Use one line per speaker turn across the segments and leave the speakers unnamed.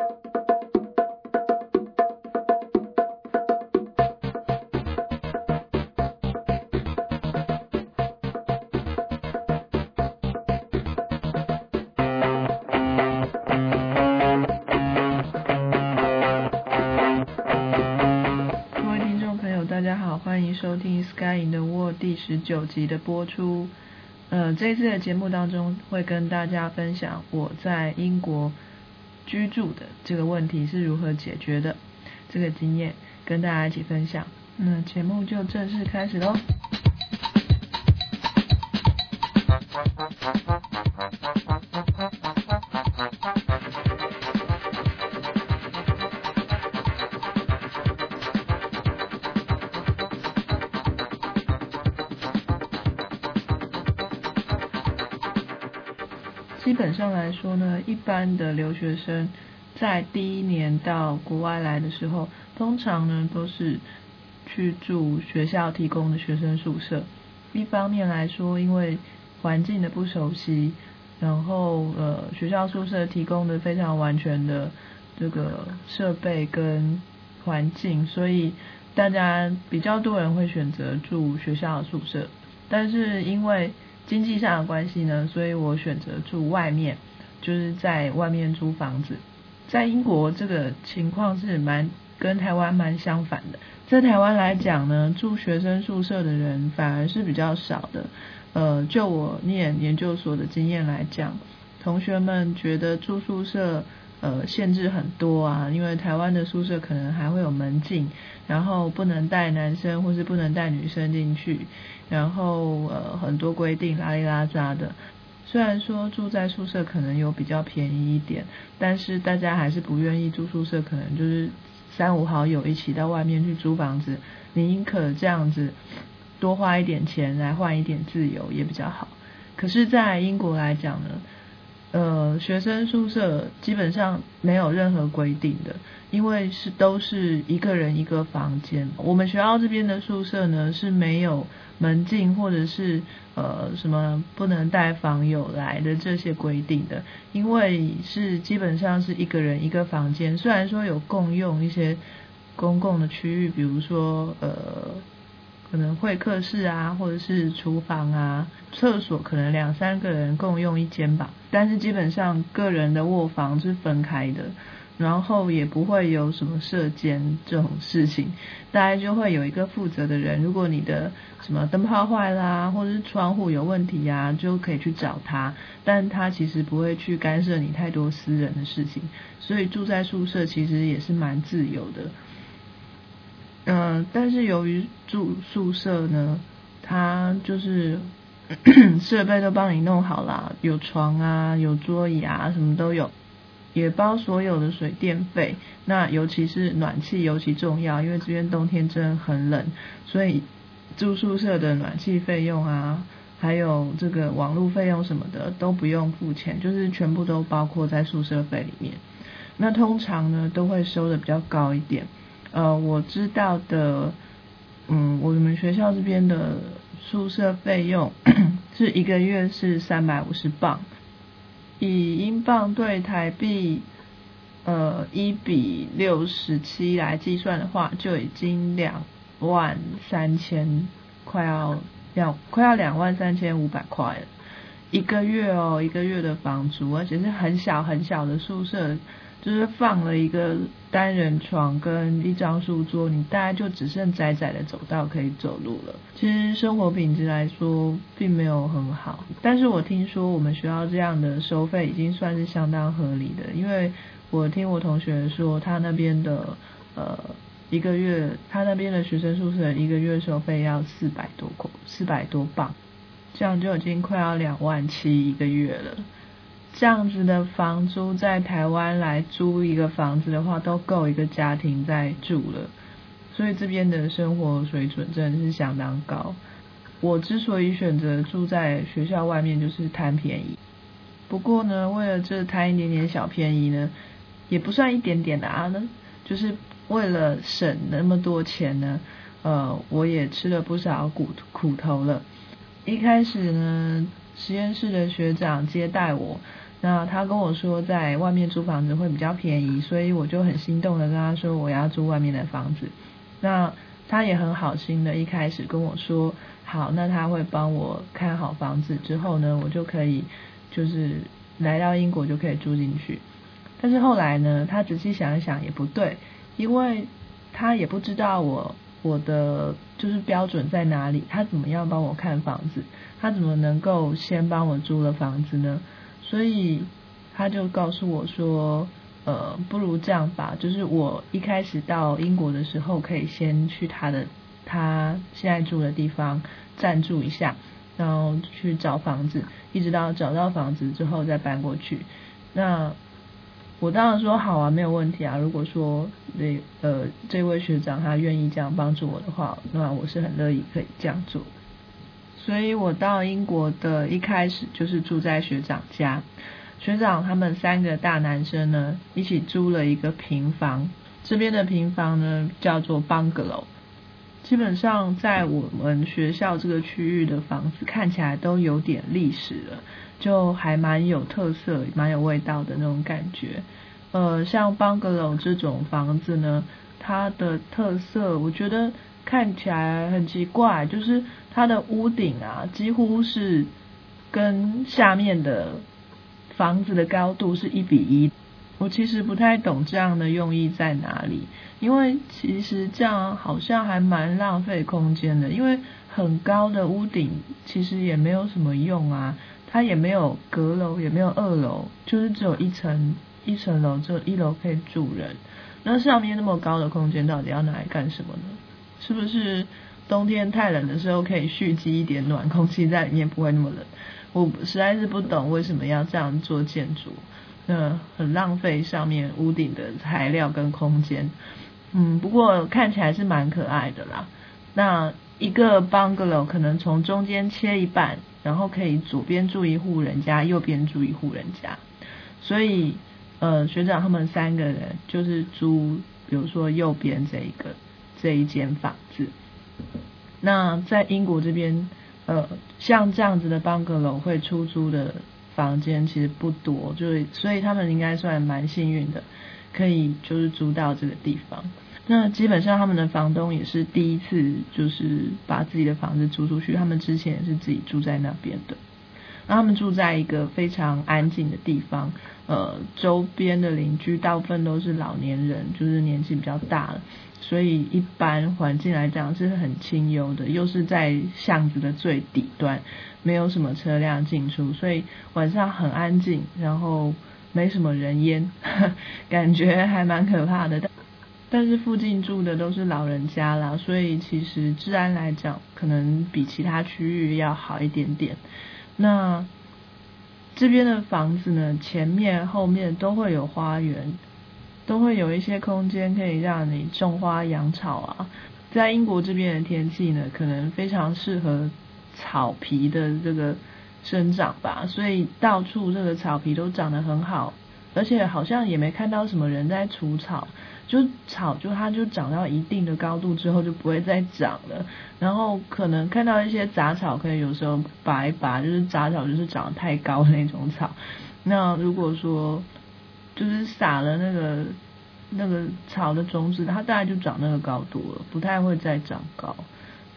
各位听众朋友，大家好，欢迎收听《Sky in the World》第十九集的播出。呃，这一次的节目当中会跟大家分享我在英国居住的这个问题是如何解决的，这个经验跟大家一起分享。那节目就正式开始喽。基本上来说呢，一般的留学生在第一年到国外来的时候，通常呢都是去住学校提供的学生宿舍。一方面来说，因为环境的不熟悉，然后呃学校宿舍提供的非常完全的这个设备跟环境，所以大家比较多人会选择住学校的宿舍。但是因为经济上的关系呢，所以我选择住外面，就是在外面租房子。在英国这个情况是蛮跟台湾蛮相反的。在台湾来讲呢，住学生宿舍的人反而是比较少的。呃，就我念研究所的经验来讲，同学们觉得住宿舍。呃，限制很多啊，因为台湾的宿舍可能还会有门禁，然后不能带男生或是不能带女生进去，然后呃很多规定拉里拉扎的。虽然说住在宿舍可能有比较便宜一点，但是大家还是不愿意住宿舍，可能就是三五好友一起到外面去租房子，宁可这样子多花一点钱来换一点自由也比较好。可是，在英国来讲呢？呃，学生宿舍基本上没有任何规定的，因为是都是一个人一个房间。我们学校这边的宿舍呢是没有门禁或者是呃什么不能带房友来的这些规定的，因为是基本上是一个人一个房间。虽然说有共用一些公共的区域，比如说呃。可能会客室啊，或者是厨房啊，厕所可能两三个人共用一间吧。但是基本上个人的卧房是分开的，然后也不会有什么射间这种事情。大概就会有一个负责的人，如果你的什么灯泡坏啦，或者是窗户有问题呀，就可以去找他。但他其实不会去干涉你太多私人的事情，所以住在宿舍其实也是蛮自由的。嗯，但是由于住宿舍呢，它就是 设备都帮你弄好了，有床啊，有桌椅啊，什么都有，也包所有的水电费。那尤其是暖气尤其重要，因为这边冬天真的很冷，所以住宿舍的暖气费用啊，还有这个网络费用什么的都不用付钱，就是全部都包括在宿舍费里面。那通常呢，都会收的比较高一点。呃，我知道的，嗯，我们学校这边的宿舍费用是一个月是三百五十磅，以英镑对台币，呃，一比六十七来计算的话，就已经两万三千，快要两快要两万三千五百块了，一个月哦，一个月的房租，而且是很小很小的宿舍。就是放了一个单人床跟一张书桌，你大概就只剩窄窄的走道可以走路了。其实生活品质来说并没有很好，但是我听说我们学校这样的收费已经算是相当合理的，因为我听我同学说，他那边的呃一个月，他那边的学生宿舍一个月收费要四百多块，四百多镑，这样就已经快要两万七一个月了。这样子的房租在台湾来租一个房子的话，都够一个家庭在住了，所以这边的生活水准真的是相当高。我之所以选择住在学校外面，就是贪便宜。不过呢，为了这贪一点点小便宜呢，也不算一点点的啊，呢就是为了省那么多钱呢，呃，我也吃了不少苦苦头了。一开始呢，实验室的学长接待我。那他跟我说在外面租房子会比较便宜，所以我就很心动的跟他说我要租外面的房子。那他也很好心的，一开始跟我说好，那他会帮我看好房子之后呢，我就可以就是来到英国就可以住进去。但是后来呢，他仔细想一想也不对，因为他也不知道我我的就是标准在哪里，他怎么样帮我看房子，他怎么能够先帮我租了房子呢？所以他就告诉我说，呃，不如这样吧，就是我一开始到英国的时候，可以先去他的他现在住的地方暂住一下，然后去找房子，一直到找到房子之后再搬过去。那我当然说好啊，没有问题啊。如果说那呃这位学长他愿意这样帮助我的话，那我是很乐意可以这样做。所以我到英国的一开始就是住在学长家，学长他们三个大男生呢一起租了一个平房，这边的平房呢叫做 bungalow，基本上在我们学校这个区域的房子看起来都有点历史了，就还蛮有特色、蛮有味道的那种感觉。呃，像 bungalow 这种房子呢，它的特色我觉得看起来很奇怪，就是。它的屋顶啊，几乎是跟下面的房子的高度是一比一。我其实不太懂这样的用意在哪里，因为其实这样好像还蛮浪费空间的。因为很高的屋顶其实也没有什么用啊，它也没有阁楼，也没有二楼，就是只有一层一层楼，只有一楼可以住人。那上面那么高的空间到底要拿来干什么呢？是不是？冬天太冷的时候，可以蓄积一点暖空气在里面，不会那么冷。我实在是不懂为什么要这样做建筑，那很浪费上面屋顶的材料跟空间。嗯，不过看起来是蛮可爱的啦。那一个 bungalow 可能从中间切一半，然后可以左边住一户人家，右边住一户人家。所以，呃，学长他们三个人就是租，比如说右边这一个这一间房子。那在英国这边，呃，像这样子的 bungalow 会出租的房间其实不多，就是所以他们应该算蛮幸运的，可以就是租到这个地方。那基本上他们的房东也是第一次就是把自己的房子租出去，他们之前也是自己住在那边的。那他们住在一个非常安静的地方，呃，周边的邻居大部分都是老年人，就是年纪比较大了。所以一般环境来讲是很清幽的，又是在巷子的最底端，没有什么车辆进出，所以晚上很安静，然后没什么人烟，感觉还蛮可怕的。但但是附近住的都是老人家啦，所以其实治安来讲，可能比其他区域要好一点点。那这边的房子呢，前面后面都会有花园。都会有一些空间可以让你种花养草啊，在英国这边的天气呢，可能非常适合草皮的这个生长吧，所以到处这个草皮都长得很好，而且好像也没看到什么人在除草，就草就它就长到一定的高度之后就不会再长了，然后可能看到一些杂草，可以有时候拔一拔，就是杂草就是长得太高的那种草，那如果说。就是撒了那个那个草的种子，它大概就长那个高度了，不太会再长高，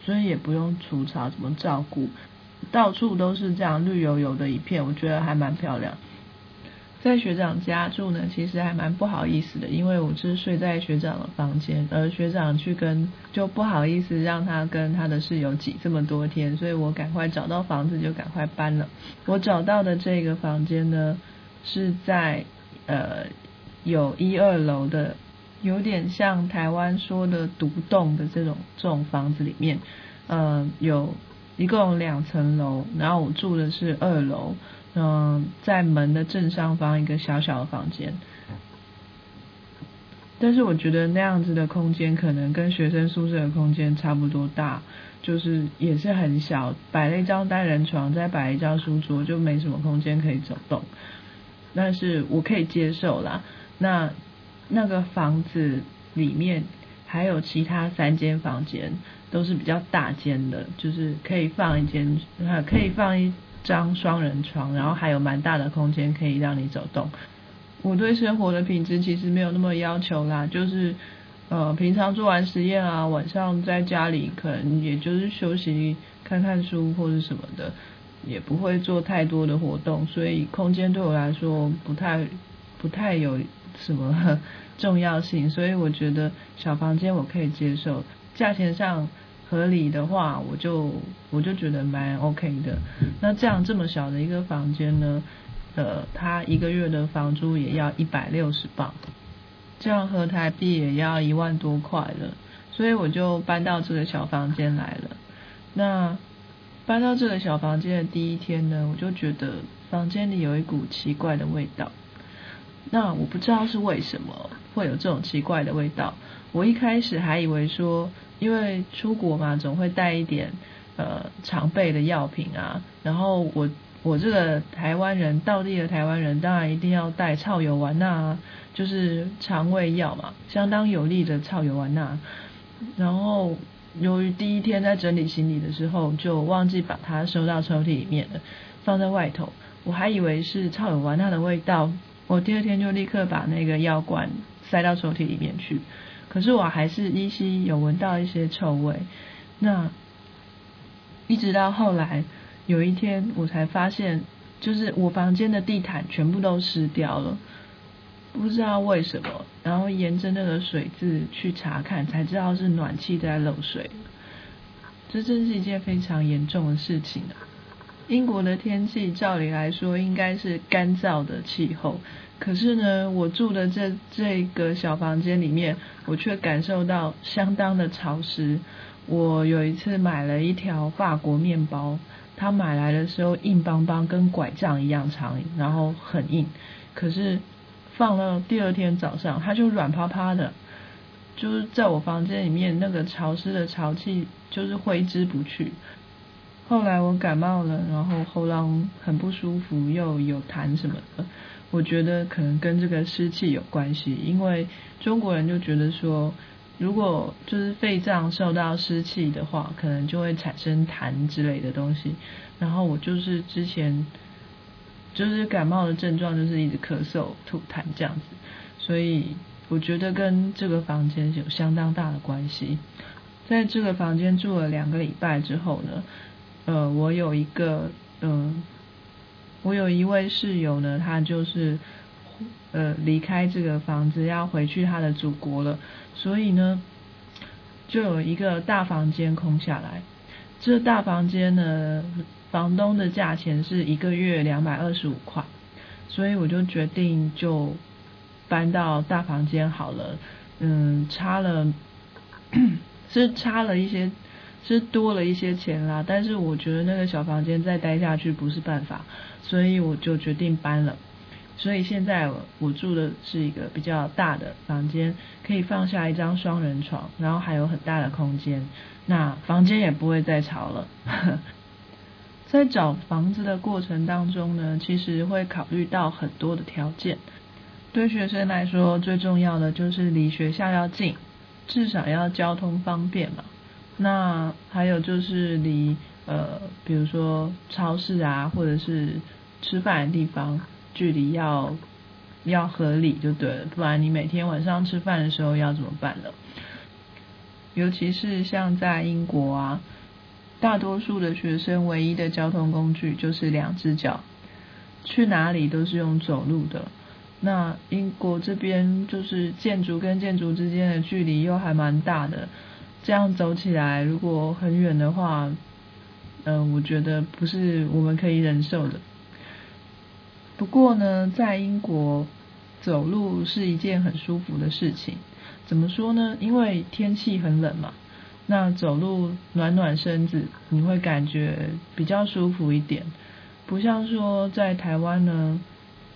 所以也不用除草，怎么照顾，到处都是这样绿油油的一片，我觉得还蛮漂亮。在学长家住呢，其实还蛮不好意思的，因为我是睡在学长的房间，而学长去跟就不好意思让他跟他的室友挤这么多天，所以我赶快找到房子就赶快搬了。我找到的这个房间呢，是在。呃，有一二楼的，有点像台湾说的独栋的这种这种房子里面，呃，有一共两层楼，然后我住的是二楼，嗯，在门的正上方一个小小的房间，但是我觉得那样子的空间可能跟学生宿舍的空间差不多大，就是也是很小，摆了一张单人床，再摆一张书桌，就没什么空间可以走动。但是我可以接受啦。那那个房子里面还有其他三间房间，都是比较大间的，就是可以放一间，可以放一张双人床，然后还有蛮大的空间可以让你走动。我对生活的品质其实没有那么要求啦，就是呃平常做完实验啊，晚上在家里可能也就是休息看看书或者什么的，也不会做太多的活动，所以空间对我来说不太不太有什么 重要性，所以我觉得小房间我可以接受，价钱上。合理的话，我就我就觉得蛮 OK 的。那这样这么小的一个房间呢，呃，它一个月的房租也要一百六十磅，这样合台币也要一万多块了。所以我就搬到这个小房间来了。那搬到这个小房间的第一天呢，我就觉得房间里有一股奇怪的味道。那我不知道是为什么会有这种奇怪的味道。我一开始还以为说。因为出国嘛，总会带一点呃常备的药品啊。然后我我这个台湾人，道地的台湾人，当然一定要带草油丸钠，就是肠胃药嘛，相当有力的草油丸钠。然后由于第一天在整理行李的时候，就忘记把它收到抽屉里面了，放在外头。我还以为是超有玩它的味道，我第二天就立刻把那个药罐塞到抽屉里面去。可是我还是依稀有闻到一些臭味，那一直到后来有一天，我才发现，就是我房间的地毯全部都湿掉了，不知道为什么。然后沿着那个水渍去查看，才知道是暖气在漏水。这真是一件非常严重的事情啊！英国的天气照理来说应该是干燥的气候。可是呢，我住的这这个小房间里面，我却感受到相当的潮湿。我有一次买了一条法国面包，它买来的时候硬邦邦，跟拐杖一样长，然后很硬。可是放了第二天早上，它就软趴趴的，就是在我房间里面那个潮湿的潮气就是挥之不去。后来我感冒了，然后喉咙很不舒服，又有痰什么的。我觉得可能跟这个湿气有关系，因为中国人就觉得说，如果就是肺脏受到湿气的话，可能就会产生痰之类的东西。然后我就是之前就是感冒的症状，就是一直咳嗽、吐痰这样子，所以我觉得跟这个房间有相当大的关系。在这个房间住了两个礼拜之后呢，呃，我有一个嗯。我有一位室友呢，他就是呃离开这个房子要回去他的祖国了，所以呢就有一个大房间空下来。这大房间呢，房东的价钱是一个月两百二十五块，所以我就决定就搬到大房间好了。嗯，差了是差了一些，是多了一些钱啦，但是我觉得那个小房间再待下去不是办法。所以我就决定搬了，所以现在我住的是一个比较大的房间，可以放下一张双人床，然后还有很大的空间，那房间也不会再潮了。在找房子的过程当中呢，其实会考虑到很多的条件，对学生来说最重要的就是离学校要近，至少要交通方便嘛。那还有就是离呃，比如说超市啊，或者是吃饭的地方，距离要要合理就对了，不然你每天晚上吃饭的时候要怎么办呢？尤其是像在英国啊，大多数的学生唯一的交通工具就是两只脚，去哪里都是用走路的。那英国这边就是建筑跟建筑之间的距离又还蛮大的。这样走起来，如果很远的话，嗯，我觉得不是我们可以忍受的。不过呢，在英国走路是一件很舒服的事情。怎么说呢？因为天气很冷嘛，那走路暖暖身子，你会感觉比较舒服一点。不像说在台湾呢，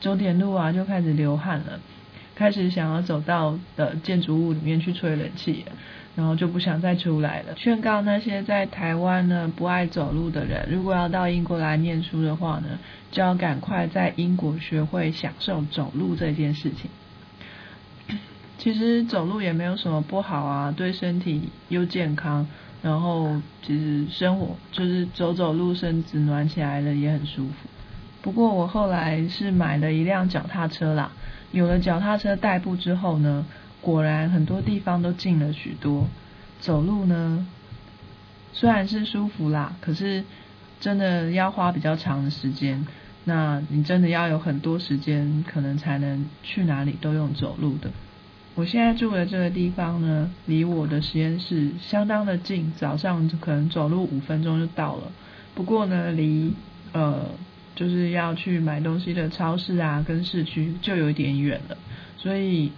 走点路啊就开始流汗了，开始想要走到的建筑物里面去吹冷气。然后就不想再出来了。劝告那些在台湾呢不爱走路的人，如果要到英国来念书的话呢，就要赶快在英国学会享受走路这件事情。其实走路也没有什么不好啊，对身体又健康，然后其实生活就是走走路，身子暖起来了也很舒服。不过我后来是买了一辆脚踏车啦，有了脚踏车代步之后呢，果然很多地方都近了许多。走路呢，虽然是舒服啦，可是真的要花比较长的时间。那你真的要有很多时间，可能才能去哪里都用走路的。我现在住的这个地方呢，离我的实验室相当的近，早上可能走路五分钟就到了。不过呢，离呃就是要去买东西的超市啊，跟市区就有点远了。所以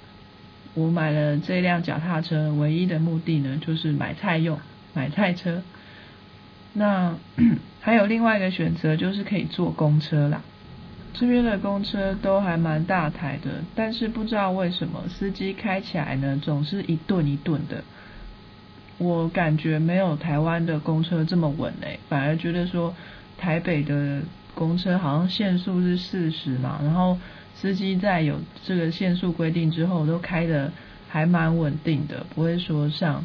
我买了这辆脚踏车，唯一的目的呢，就是买菜用，买菜车。那 还有另外一个选择，就是可以坐公车啦。这边的公车都还蛮大台的，但是不知道为什么司机开起来呢，总是一顿一顿的。我感觉没有台湾的公车这么稳诶，反而觉得说台北的公车好像限速是四十嘛，然后司机在有这个限速规定之后，都开的还蛮稳定的，不会说像。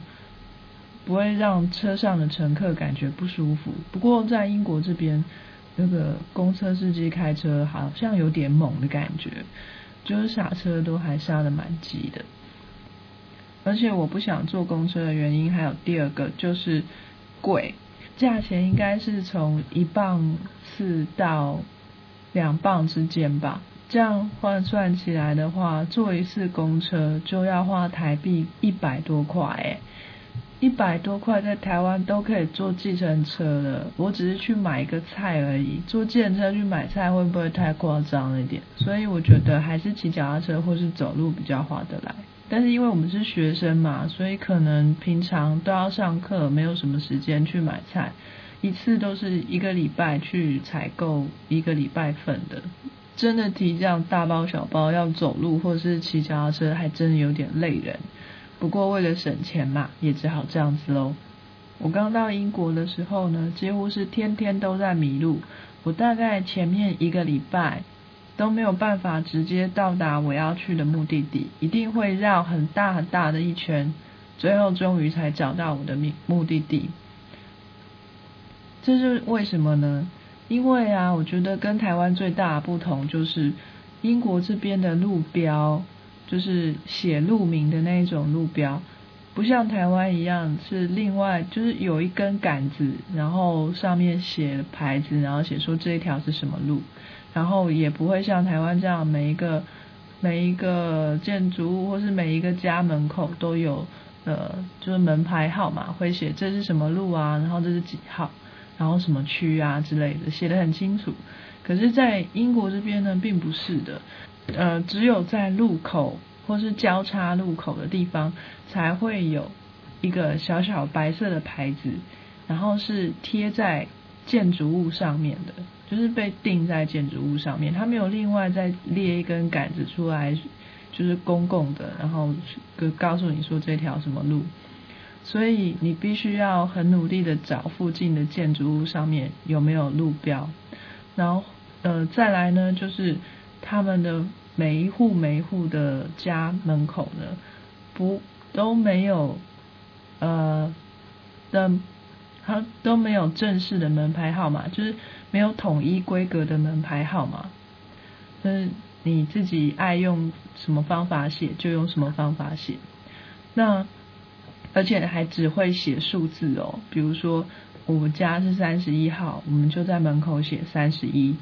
不会让车上的乘客感觉不舒服。不过在英国这边，那个公车司机开车好像有点猛的感觉，就是刹车都还刹的蛮急的。而且我不想坐公车的原因还有第二个，就是贵，价钱应该是从一磅四到两磅之间吧。这样换算起来的话，坐一次公车就要花台币一百多块诶。一百多块在台湾都可以坐计程车了，我只是去买一个菜而已，坐计程车去买菜会不会太夸张一点？所以我觉得还是骑脚踏车或是走路比较划得来。但是因为我们是学生嘛，所以可能平常都要上课，没有什么时间去买菜，一次都是一个礼拜去采购一个礼拜份的，真的提这样大包小包要走路或是骑脚踏车，还真的有点累人。不过为了省钱嘛，也只好这样子喽。我刚到英国的时候呢，几乎是天天都在迷路。我大概前面一个礼拜都没有办法直接到达我要去的目的地，一定会绕很大很大的一圈，最后终于才找到我的目目的地。这是为什么呢？因为啊，我觉得跟台湾最大的不同就是英国这边的路标。就是写路名的那一种路标，不像台湾一样是另外就是有一根杆子，然后上面写牌子，然后写说这一条是什么路，然后也不会像台湾这样每一个每一个建筑物或是每一个家门口都有呃就是门牌号码会写这是什么路啊，然后这是几号，然后什么区啊之类的写的很清楚。可是，在英国这边呢，并不是的。呃，只有在路口或是交叉路口的地方，才会有一个小小白色的牌子，然后是贴在建筑物上面的，就是被钉在建筑物上面。它没有另外再列一根杆子出来，就是公共的，然后告告诉你说这条什么路。所以你必须要很努力的找附近的建筑物上面有没有路标，然后呃再来呢就是。他们的每一户每一户的家门口呢，不都没有呃的，它都没有正式的门牌号码，就是没有统一规格的门牌号码，就是你自己爱用什么方法写就用什么方法写，那而且还只会写数字哦，比如说我们家是三十一号，我们就在门口写三十一。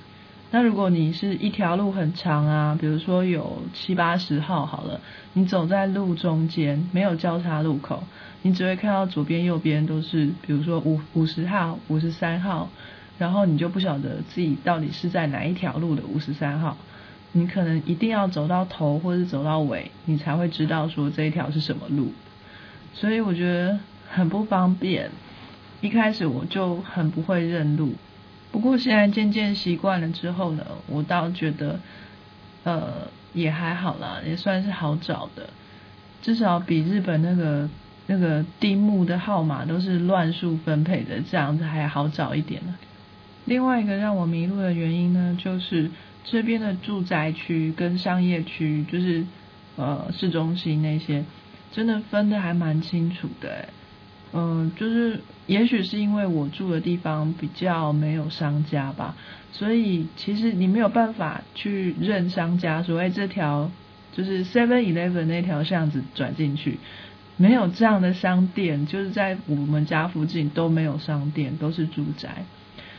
那如果你是一条路很长啊，比如说有七八十号好了，你走在路中间，没有交叉路口，你只会看到左边右边都是，比如说五五十号、五十三号，然后你就不晓得自己到底是在哪一条路的五十三号，你可能一定要走到头或者走到尾，你才会知道说这一条是什么路，所以我觉得很不方便，一开始我就很不会认路。不过现在渐渐习惯了之后呢，我倒觉得，呃，也还好啦，也算是好找的，至少比日本那个那个地目的号码都是乱数分配的这样子还好找一点呢。另外一个让我迷路的原因呢，就是这边的住宅区跟商业区，就是呃市中心那些，真的分的还蛮清楚的。嗯，就是也许是因为我住的地方比较没有商家吧，所以其实你没有办法去认商家，所谓这条就是 Seven Eleven 那条巷子转进去，没有这样的商店，就是在我们家附近都没有商店，都是住宅，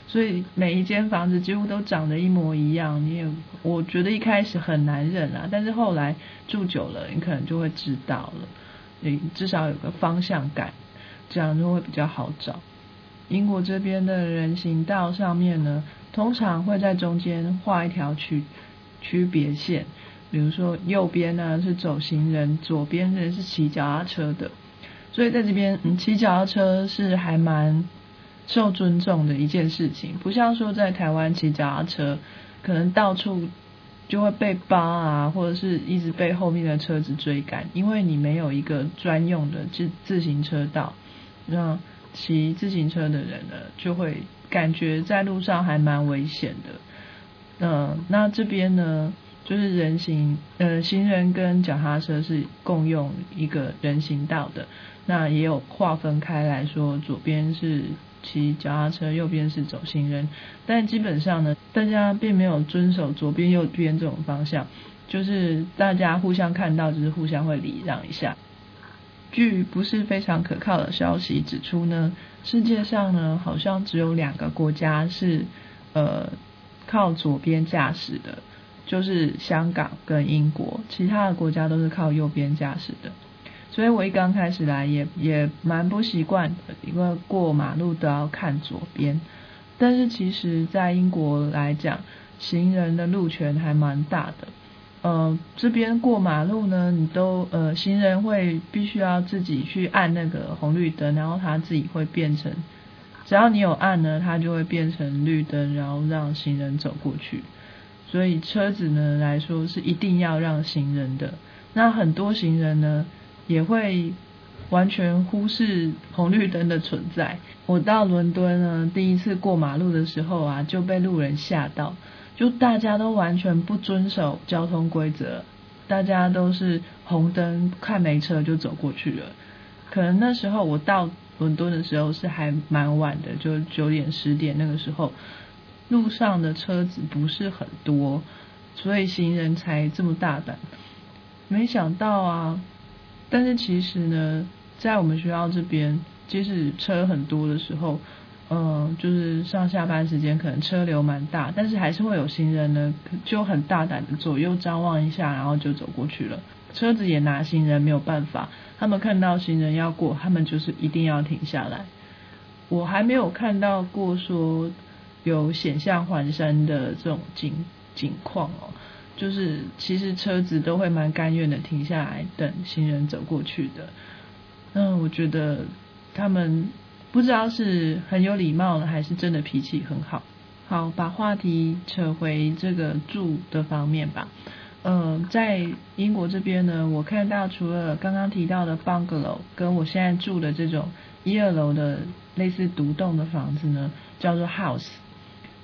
所以每一间房子几乎都长得一模一样。你也我觉得一开始很难认啊，但是后来住久了，你可能就会知道了，你至少有个方向感。这样就会比较好找。英国这边的人行道上面呢，通常会在中间画一条区区别线，比如说右边呢是走行人，左边呢是骑脚踏车的。所以在这边，嗯，骑脚踏车是还蛮受尊重的一件事情，不像说在台湾骑脚踏车，可能到处就会被扒啊，或者是一直被后面的车子追赶，因为你没有一个专用的自自行车道。让骑自行车的人呢，就会感觉在路上还蛮危险的。嗯，那这边呢，就是人行呃行人跟脚踏车是共用一个人行道的，那也有划分开来说，左边是骑脚踏车，右边是走行人。但基本上呢，大家并没有遵守左边右边这种方向，就是大家互相看到，就是互相会礼让一下。据不是非常可靠的消息指出呢，世界上呢好像只有两个国家是呃靠左边驾驶的，就是香港跟英国，其他的国家都是靠右边驾驶的。所以我一刚开始来也也蛮不习惯的，因为过马路都要看左边。但是其实，在英国来讲，行人的路权还蛮大的。呃，这边过马路呢，你都呃，行人会必须要自己去按那个红绿灯，然后他自己会变成，只要你有按呢，它就会变成绿灯，然后让行人走过去。所以车子呢来说是一定要让行人的。那很多行人呢也会完全忽视红绿灯的存在。我到伦敦呢，第一次过马路的时候啊，就被路人吓到。就大家都完全不遵守交通规则，大家都是红灯看没车就走过去了。可能那时候我到伦敦的时候是还蛮晚的，就九点十点那个时候，路上的车子不是很多，所以行人才这么大胆。没想到啊，但是其实呢，在我们学校这边，即使车很多的时候。嗯，就是上下班时间可能车流蛮大，但是还是会有行人呢，就很大胆的左右张望一下，然后就走过去了。车子也拿行人没有办法，他们看到行人要过，他们就是一定要停下来。我还没有看到过说有险象环生的这种景景况哦，就是其实车子都会蛮甘愿的停下来等行人走过去的。嗯，我觉得他们。不知道是很有礼貌呢，还是真的脾气很好。好，把话题扯回这个住的方面吧。嗯，在英国这边呢，我看到除了刚刚提到的 bungalow，跟我现在住的这种一二楼的类似独栋的房子呢，叫做 house，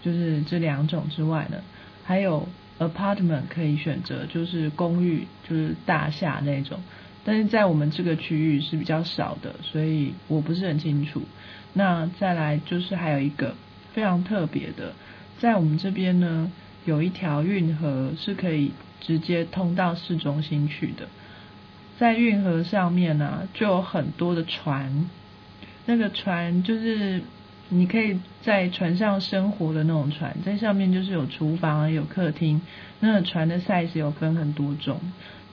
就是这两种之外呢，还有 apartment 可以选择，就是公寓，就是大厦那种。但是在我们这个区域是比较少的，所以我不是很清楚。那再来就是还有一个非常特别的，在我们这边呢，有一条运河是可以直接通到市中心去的。在运河上面呢，就有很多的船，那个船就是你可以在船上生活的那种船，在上面就是有厨房、有客厅。那个船的 size 有分很多种。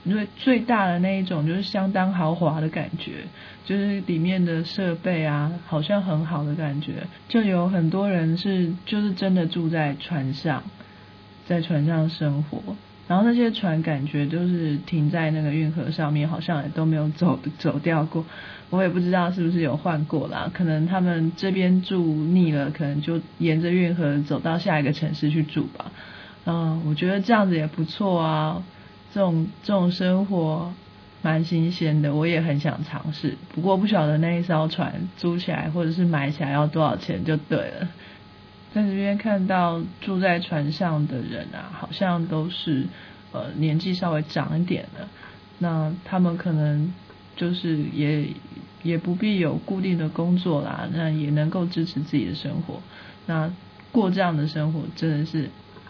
因为最大的那一种就是相当豪华的感觉，就是里面的设备啊，好像很好的感觉。就有很多人是就是真的住在船上，在船上生活。然后那些船感觉就是停在那个运河上面，好像也都没有走走掉过。我也不知道是不是有换过啦，可能他们这边住腻了，可能就沿着运河走到下一个城市去住吧。嗯，我觉得这样子也不错啊。这种这种生活蛮新鲜的，我也很想尝试。不过不晓得那一艘船租起来或者是买起来要多少钱就对了。在这边看到住在船上的人啊，好像都是呃年纪稍微长一点的。那他们可能就是也也不必有固定的工作啦，那也能够支持自己的生活。那过这样的生活真的是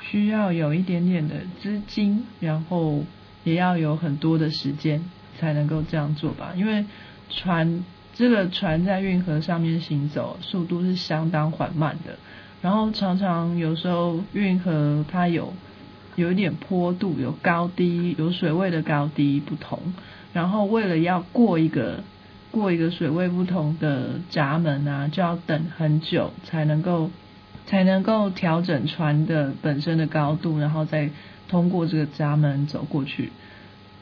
需要有一点点的资金，然后也要有很多的时间才能够这样做吧。因为船这个船在运河上面行走，速度是相当缓慢的，然后常常有时候运河它有有一点坡度，有高低，有水位的高低不同，然后为了要过一个过一个水位不同的闸门啊，就要等很久才能够。才能够调整船的本身的高度，然后再通过这个闸门走过去。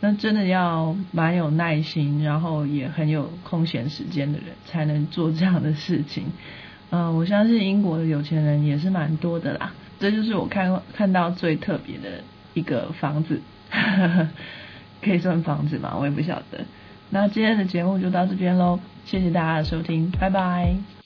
那真的要蛮有耐心，然后也很有空闲时间的人才能做这样的事情。嗯，我相信英国的有钱人也是蛮多的啦。这就是我看看到最特别的一个房子，可以算房子吗？我也不晓得。那今天的节目就到这边喽，谢谢大家的收听，拜拜。